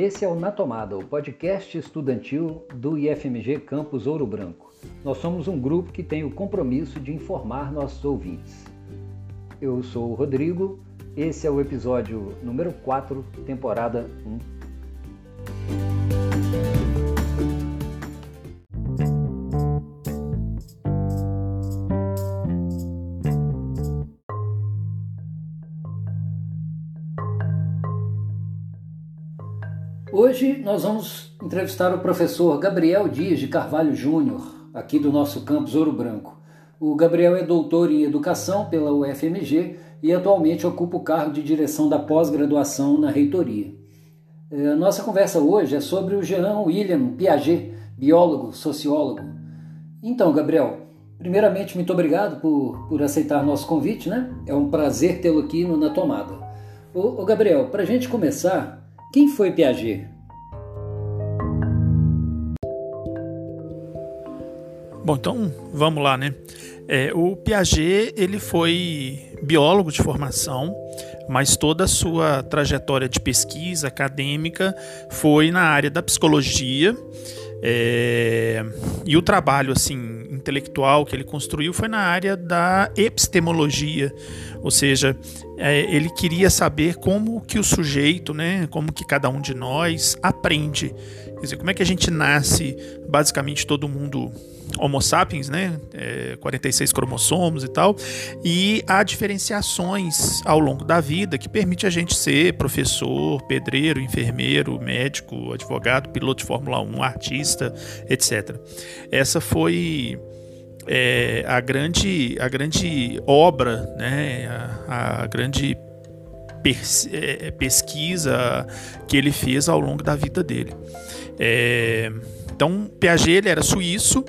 Esse é o Na Tomada, o podcast estudantil do IFMG Campus Ouro Branco. Nós somos um grupo que tem o compromisso de informar nossos ouvintes. Eu sou o Rodrigo, esse é o episódio número 4, temporada 1. Hoje nós vamos entrevistar o professor Gabriel Dias de Carvalho Júnior, aqui do nosso campus Ouro Branco. O Gabriel é doutor em educação pela UFMG e atualmente ocupa o cargo de direção da pós-graduação na reitoria. É, a nossa conversa hoje é sobre o Jean William Piaget, biólogo, sociólogo. Então, Gabriel, primeiramente, muito obrigado por, por aceitar nosso convite, né? É um prazer tê-lo aqui Na Tomada. Ô, ô Gabriel, para a gente começar, quem foi Piaget? Bom, então vamos lá, né? É, o Piaget ele foi biólogo de formação, mas toda a sua trajetória de pesquisa acadêmica foi na área da psicologia. É, e o trabalho assim intelectual que ele construiu foi na área da epistemologia, ou seja, é, ele queria saber como que o sujeito, né, como que cada um de nós aprende, quer dizer, como é que a gente nasce, basicamente todo mundo Homo sapiens, né? É, 46 cromossomos e tal. E há diferenciações ao longo da vida que permite a gente ser professor, pedreiro, enfermeiro, médico, advogado, piloto de Fórmula 1, artista, etc. Essa foi é, a, grande, a grande obra, né, a, a grande pers é, pesquisa que ele fez ao longo da vida dele. É, então, Piaget ele era suíço,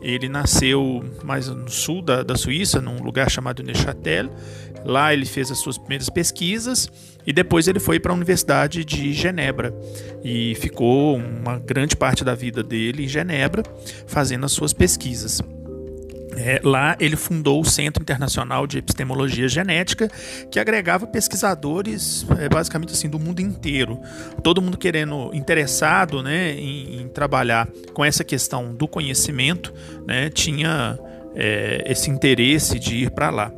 ele nasceu mais no sul da, da Suíça, num lugar chamado Neuchâtel. Lá ele fez as suas primeiras pesquisas e depois ele foi para a Universidade de Genebra e ficou uma grande parte da vida dele em Genebra fazendo as suas pesquisas. É, lá ele fundou o Centro Internacional de Epistemologia Genética, que agregava pesquisadores é, basicamente assim do mundo inteiro, todo mundo querendo interessado, né, em, em trabalhar com essa questão do conhecimento, né, tinha é, esse interesse de ir para lá.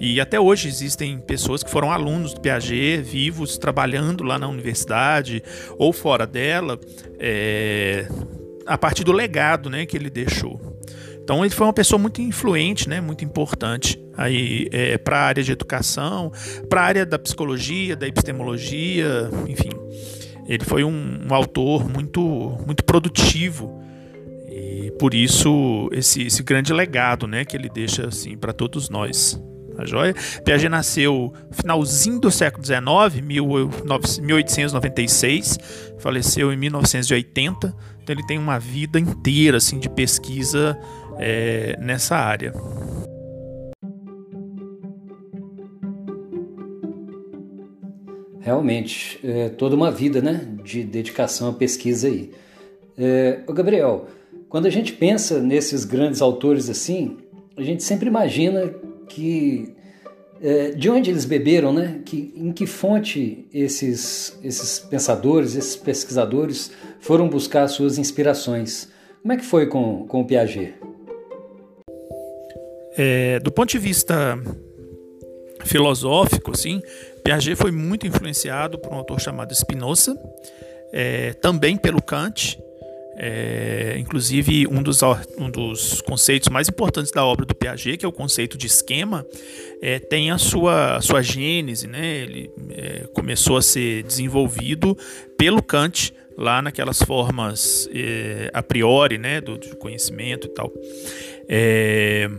E até hoje existem pessoas que foram alunos do Piaget, vivos, trabalhando lá na universidade ou fora dela, é, a partir do legado né, que ele deixou. Então ele foi uma pessoa muito influente, né, muito importante aí é, para a área de educação, para a área da psicologia, da epistemologia, enfim. Ele foi um, um autor muito, muito produtivo e por isso esse, esse grande legado, né, que ele deixa assim para todos nós. A joia? Piaget nasceu finalzinho do século XIX, 1896, faleceu em 1980. Então ele tem uma vida inteira assim de pesquisa é, nessa área. Realmente, é toda uma vida né, de dedicação à pesquisa aí. É, Gabriel, quando a gente pensa nesses grandes autores assim, a gente sempre imagina que é, de onde eles beberam, né? Que, em que fonte esses, esses pensadores, esses pesquisadores foram buscar suas inspirações. Como é que foi com, com o Piaget? É, do ponto de vista filosófico, assim, Piaget foi muito influenciado por um autor chamado Spinoza, é, também pelo Kant. É, inclusive, um dos, um dos conceitos mais importantes da obra do Piaget, que é o conceito de esquema, é, tem a sua, a sua gênese, né? ele é, começou a ser desenvolvido pelo Kant, lá naquelas formas é, a priori né? do, do conhecimento e tal. É,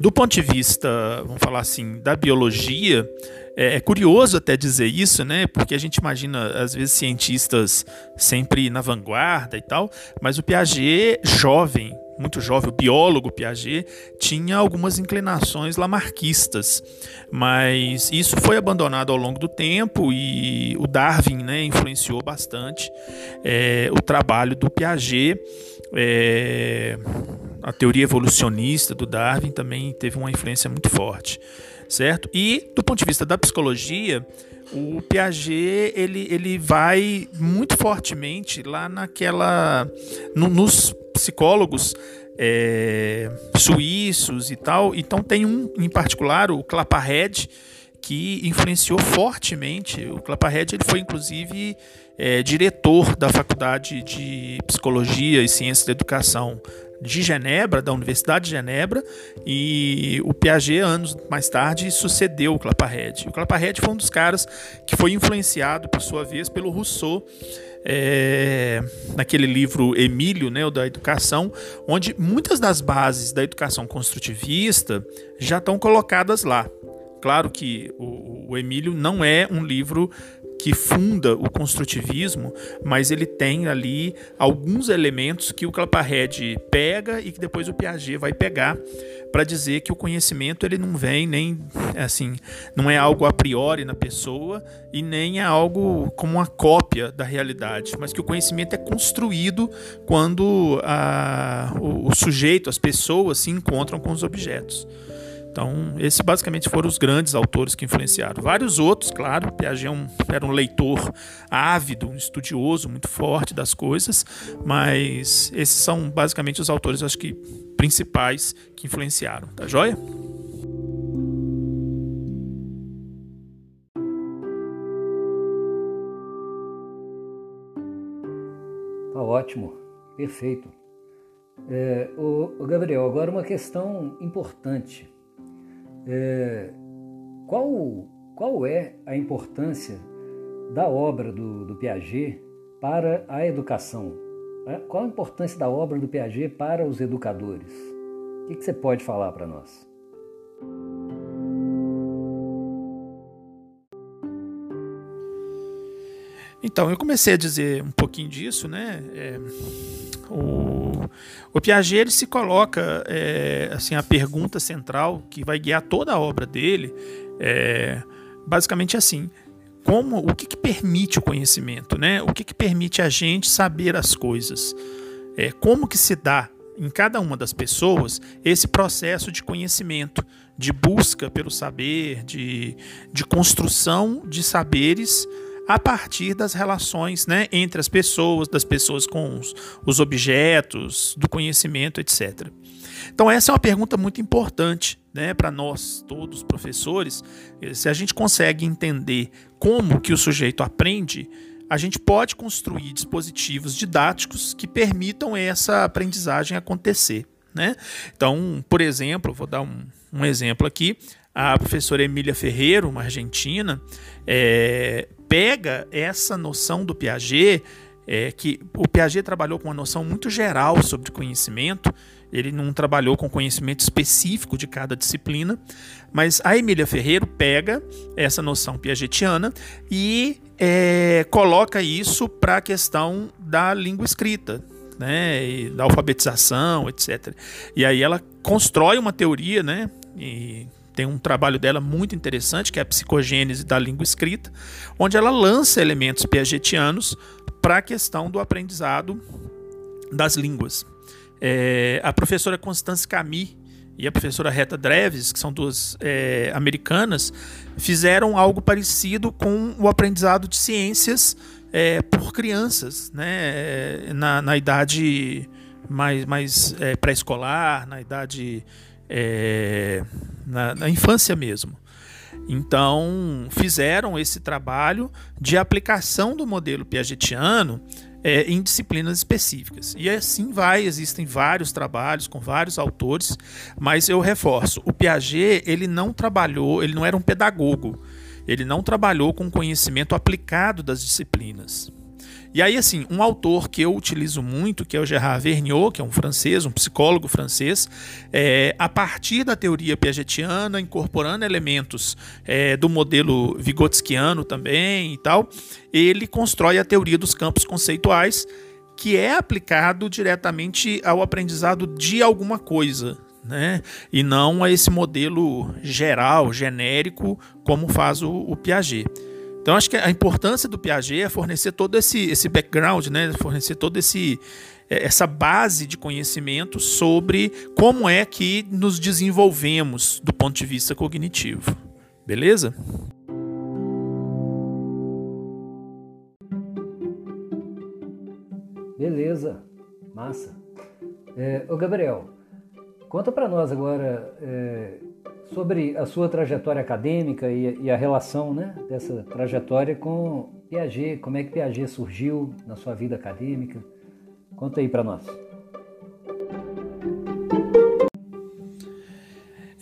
do ponto de vista, vamos falar assim, da biologia, é, é, curioso até dizer isso, né? Porque a gente imagina, às vezes, cientistas sempre na vanguarda e tal, mas o Piaget, jovem, muito jovem, o biólogo Piaget, tinha algumas inclinações lamarquistas, mas isso foi abandonado ao longo do tempo e o Darwin né, influenciou bastante é, o trabalho do Piaget. É, a teoria evolucionista do Darwin também teve uma influência muito forte, certo? E do ponto de vista da psicologia, o Piaget ele, ele vai muito fortemente lá naquela no, nos psicólogos é, suíços e tal. Então tem um em particular, o Claparede, que influenciou fortemente. O Claparede ele foi inclusive é, diretor da Faculdade de Psicologia e Ciências da Educação de Genebra, da Universidade de Genebra, e o Piaget, anos mais tarde, sucedeu o Claparede. O Claparede foi um dos caras que foi influenciado, por sua vez, pelo Rousseau, é, naquele livro Emílio, né, o da educação, onde muitas das bases da educação construtivista já estão colocadas lá. Claro que o, o Emílio não é um livro que funda o construtivismo, mas ele tem ali alguns elementos que o Claparede pega e que depois o Piaget vai pegar para dizer que o conhecimento ele não vem nem assim, não é algo a priori na pessoa e nem é algo como uma cópia da realidade, mas que o conhecimento é construído quando a, o, o sujeito, as pessoas se encontram com os objetos. Então, esses basicamente foram os grandes autores que influenciaram. Vários outros, claro, Piaget é um, era um leitor ávido, um estudioso muito forte das coisas, mas esses são basicamente os autores, acho que, principais que influenciaram. Tá joia? Tá ótimo, perfeito. É, o, Gabriel, agora uma questão importante é, qual, qual é a importância da obra do, do Piaget para a educação? É, qual a importância da obra do Piaget para os educadores? O que, que você pode falar para nós? Então, eu comecei a dizer um pouquinho disso, né? É, o, o Piaget ele se coloca é, assim a pergunta central que vai guiar toda a obra dele é basicamente assim como o que, que permite o conhecimento né? O que, que permite a gente saber as coisas? É, como que se dá em cada uma das pessoas esse processo de conhecimento de busca pelo saber de, de construção de saberes a partir das relações né, entre as pessoas, das pessoas com os, os objetos, do conhecimento, etc. Então, essa é uma pergunta muito importante né, para nós, todos professores. Se a gente consegue entender como que o sujeito aprende, a gente pode construir dispositivos didáticos que permitam essa aprendizagem acontecer. Né? Então, por exemplo, vou dar um, um exemplo aqui. A professora Emília Ferreira, uma argentina, é, pega essa noção do Piaget, é, que o Piaget trabalhou com uma noção muito geral sobre conhecimento, ele não trabalhou com conhecimento específico de cada disciplina, mas a Emília Ferreiro pega essa noção piagetiana e é, coloca isso para a questão da língua escrita, né, da alfabetização, etc. E aí ela constrói uma teoria, né, e tem um trabalho dela muito interessante, que é a psicogênese da língua escrita, onde ela lança elementos piagetianos para a questão do aprendizado das línguas. É, a professora Constance Camille e a professora Reta Dreves, que são duas é, americanas, fizeram algo parecido com o aprendizado de ciências é, por crianças, né, na, na idade mais, mais é, pré-escolar, na idade é, na, na infância mesmo. Então, fizeram esse trabalho de aplicação do modelo piagetiano é, em disciplinas específicas. E assim vai, existem vários trabalhos com vários autores, mas eu reforço, o Piaget ele não trabalhou, ele não era um pedagogo, ele não trabalhou com conhecimento aplicado das disciplinas. E aí, assim, um autor que eu utilizo muito, que é o Gerard Vergniaud, que é um francês, um psicólogo francês, é, a partir da teoria piagetiana, incorporando elementos é, do modelo vigotskiano também e tal, ele constrói a teoria dos campos conceituais, que é aplicado diretamente ao aprendizado de alguma coisa, né? E não a esse modelo geral, genérico, como faz o, o Piaget. Então acho que a importância do Piaget é fornecer todo esse, esse background, né? fornecer todo esse é, essa base de conhecimento sobre como é que nos desenvolvemos do ponto de vista cognitivo. Beleza? Beleza, massa. É, ô Gabriel, conta para nós agora é sobre a sua trajetória acadêmica e, e, a relação né, dessa trajetória com Piaget. Como é que Piaget surgiu na sua vida acadêmica? Conta aí para nós.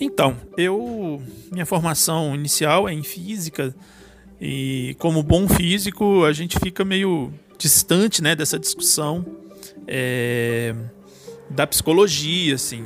Então, eu minha formação inicial é em física e como bom físico a gente fica meio distante, né, dessa discussão é, da psicologia, assim.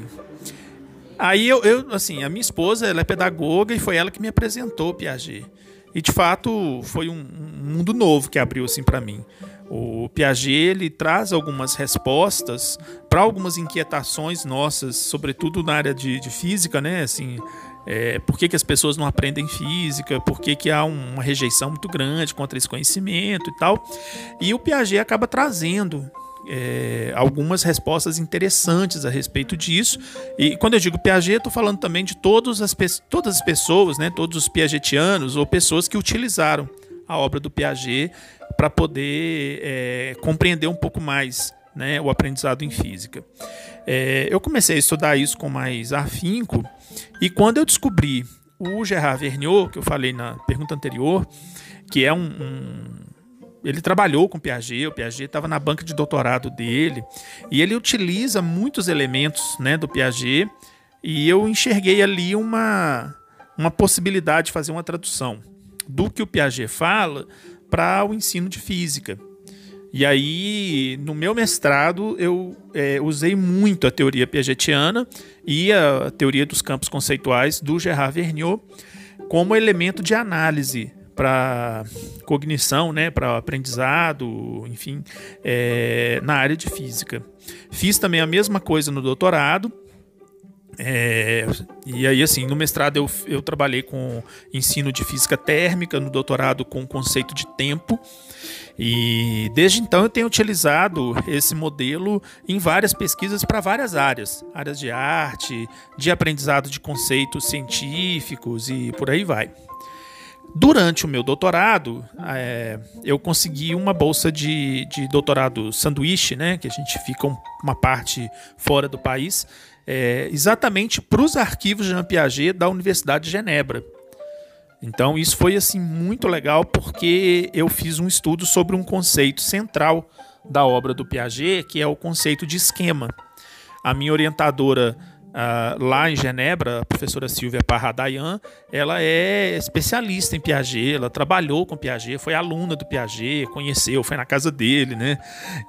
Aí eu, eu, assim, a minha esposa, ela é pedagoga e foi ela que me apresentou o Piaget. E de fato foi um, um mundo novo que abriu assim para mim. O Piaget ele traz algumas respostas para algumas inquietações nossas, sobretudo na área de, de física, né? Assim, é, por que, que, as pessoas não aprendem física, por que, que há uma rejeição muito grande contra esse conhecimento e tal. E o Piaget acaba trazendo é, algumas respostas interessantes a respeito disso. E quando eu digo Piaget, estou falando também de todas as, todas as pessoas, né, todos os piagetianos ou pessoas que utilizaram a obra do Piaget para poder é, compreender um pouco mais né, o aprendizado em física. É, eu comecei a estudar isso com mais afinco e quando eu descobri o Gerard Vergniaud, que eu falei na pergunta anterior, que é um, um ele trabalhou com Piaget, o Piaget estava na banca de doutorado dele, e ele utiliza muitos elementos né, do Piaget, e eu enxerguei ali uma, uma possibilidade de fazer uma tradução do que o Piaget fala para o ensino de física. E aí, no meu mestrado, eu é, usei muito a teoria piagetiana e a teoria dos campos conceituais do Gerard Vergniaud como elemento de análise para cognição, né, para aprendizado, enfim, é, na área de física. Fiz também a mesma coisa no doutorado. É, e aí, assim, no mestrado eu, eu trabalhei com ensino de física térmica, no doutorado com conceito de tempo. E desde então eu tenho utilizado esse modelo em várias pesquisas para várias áreas, áreas de arte, de aprendizado de conceitos científicos e por aí vai. Durante o meu doutorado, é, eu consegui uma bolsa de, de doutorado sanduíche, né, que a gente fica um, uma parte fora do país, é, exatamente para os arquivos de Jean Piaget da Universidade de Genebra. Então isso foi assim muito legal porque eu fiz um estudo sobre um conceito central da obra do Piaget, que é o conceito de esquema. A minha orientadora Uh, lá em Genebra, a professora Silvia Parradayan, ela é especialista em Piaget, ela trabalhou com Piaget, foi aluna do Piaget, conheceu, foi na casa dele, né?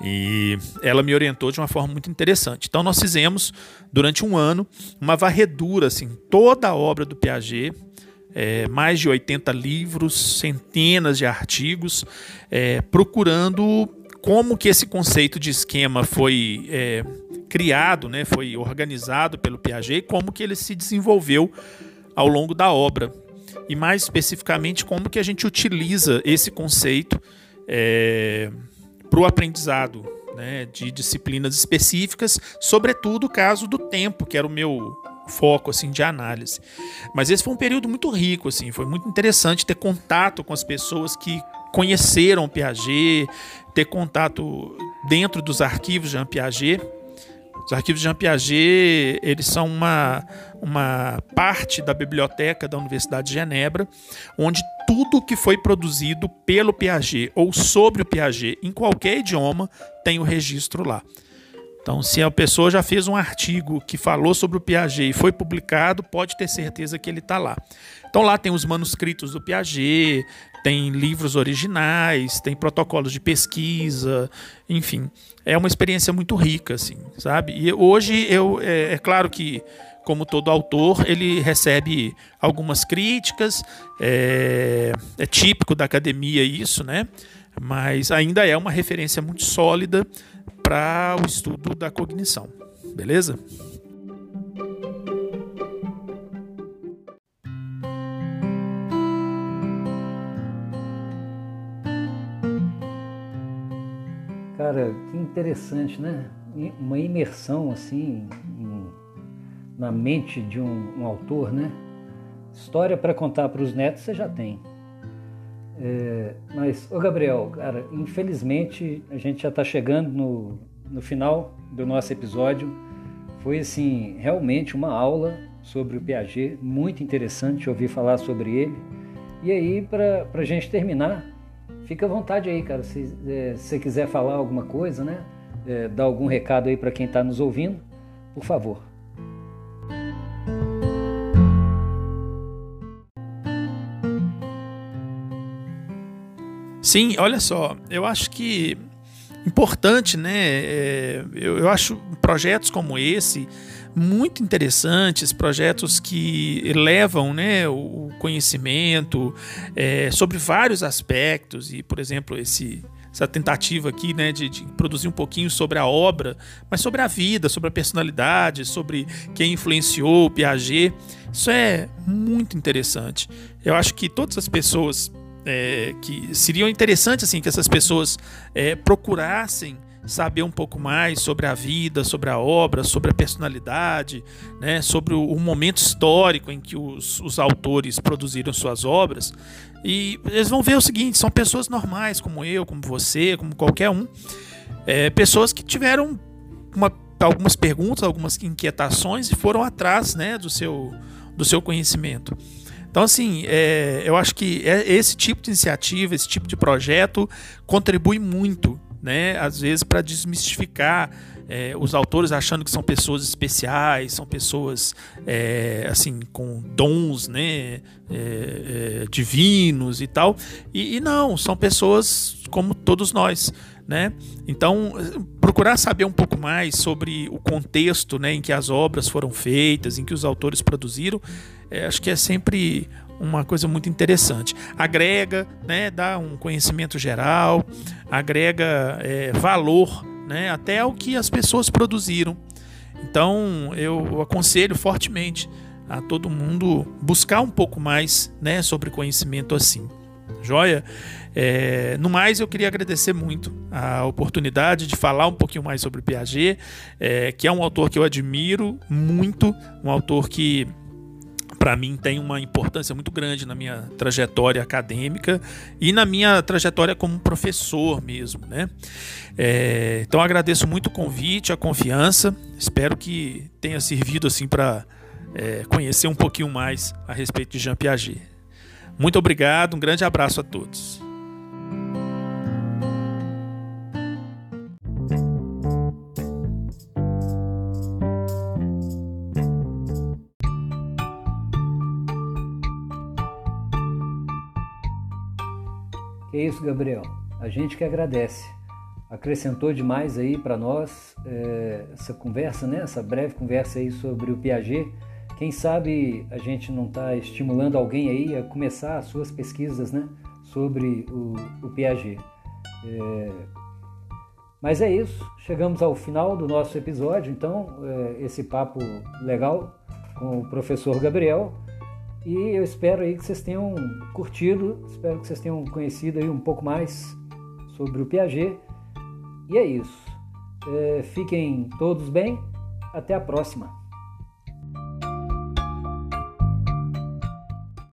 E ela me orientou de uma forma muito interessante. Então nós fizemos durante um ano uma varredura, assim, toda a obra do Piaget, é, mais de 80 livros, centenas de artigos, é, procurando como que esse conceito de esquema foi é, criado, né, foi organizado pelo Piaget como que ele se desenvolveu ao longo da obra. E mais especificamente, como que a gente utiliza esse conceito é, para o aprendizado né, de disciplinas específicas, sobretudo o caso do tempo, que era o meu foco assim de análise. Mas esse foi um período muito rico, assim, foi muito interessante ter contato com as pessoas que conheceram Piaget, ter contato dentro dos arquivos de Piaget os arquivos de Jean Piaget, eles são uma, uma parte da biblioteca da Universidade de Genebra, onde tudo que foi produzido pelo Piaget ou sobre o Piaget em qualquer idioma tem o registro lá. Então, se a pessoa já fez um artigo que falou sobre o Piaget e foi publicado, pode ter certeza que ele está lá. Então, lá tem os manuscritos do Piaget, tem livros originais, tem protocolos de pesquisa, enfim, é uma experiência muito rica, assim, sabe? E hoje eu é, é claro que como todo autor, ele recebe algumas críticas, é, é, típico da academia isso, né? Mas ainda é uma referência muito sólida para o estudo da cognição, beleza? Cara, que interessante, né? Uma imersão assim na mente de um, um autor, né? História para contar para os netos você já tem. É, mas, ô Gabriel, cara, infelizmente a gente já está chegando no, no final do nosso episódio. Foi assim, realmente uma aula sobre o Piaget, muito interessante ouvir falar sobre ele. E aí, para a gente terminar, fica à vontade aí, cara. Se, é, você quiser falar alguma coisa, né? É, dar algum recado aí para quem está nos ouvindo, por favor. Sim, olha só, eu acho que importante, né? É, eu, eu acho projetos como esse muito interessantes, projetos que levam né, o conhecimento é, sobre vários aspectos, e, por exemplo, esse, essa tentativa aqui né, de, de, produzir um pouquinho sobre a obra, mas sobre a vida, sobre a personalidade, sobre quem influenciou o Piaget. Isso é muito interessante. Eu acho que todas as pessoas é, que seriam interessantes assim que essas pessoas é, procurassem saber um pouco mais sobre a vida, sobre a obra, sobre a personalidade, né, sobre o, o momento histórico em que os, os, autores produziram suas obras. E eles vão ver o seguinte: são pessoas normais, como eu, como você, como qualquer um, é, pessoas que tiveram uma, algumas perguntas, algumas inquietações e foram atrás né, do, seu, do seu conhecimento. Então, assim, é, eu acho que é, esse tipo de iniciativa, esse tipo de projeto contribui muito, né? Às vezes, para desmistificar é, os autores achando que são pessoas especiais, são pessoas é, assim com dons, né, é, é divinos e tal. E, e, não, são pessoas como todos nós, né? Então procurar saber um pouco mais sobre o contexto, né, em que as obras foram feitas, em que os autores produziram, é, acho que é sempre uma coisa muito interessante. Agrega, né, dá um conhecimento geral, agrega é, valor, né, até o que as pessoas produziram. Então eu aconselho fortemente a todo mundo buscar um pouco mais, né, sobre conhecimento assim. Joia? É, no mais, eu queria agradecer muito a oportunidade de falar um pouquinho mais sobre Piaget, é, que é um autor que eu admiro muito, um autor que para mim tem uma importância muito grande na minha trajetória acadêmica e na minha trajetória como professor mesmo, né? É, então agradeço muito o convite, a confiança. Espero que tenha servido assim para é, conhecer um pouquinho mais a respeito de Jean Piaget. Muito obrigado, um grande abraço a todos. Isso, Gabriel. A gente que agradece. Acrescentou demais aí para nós é, essa conversa, né? Essa breve conversa aí sobre o Piaget. Quem sabe a gente não está estimulando alguém aí a começar as suas pesquisas, né? Sobre o, o Piaget. É, mas é isso. Chegamos ao final do nosso episódio. Então, é, esse papo legal com o professor Gabriel. E eu espero aí que vocês tenham curtido, espero que vocês tenham conhecido aí um pouco mais sobre o Piaget. E é isso. É, fiquem todos bem. Até a próxima.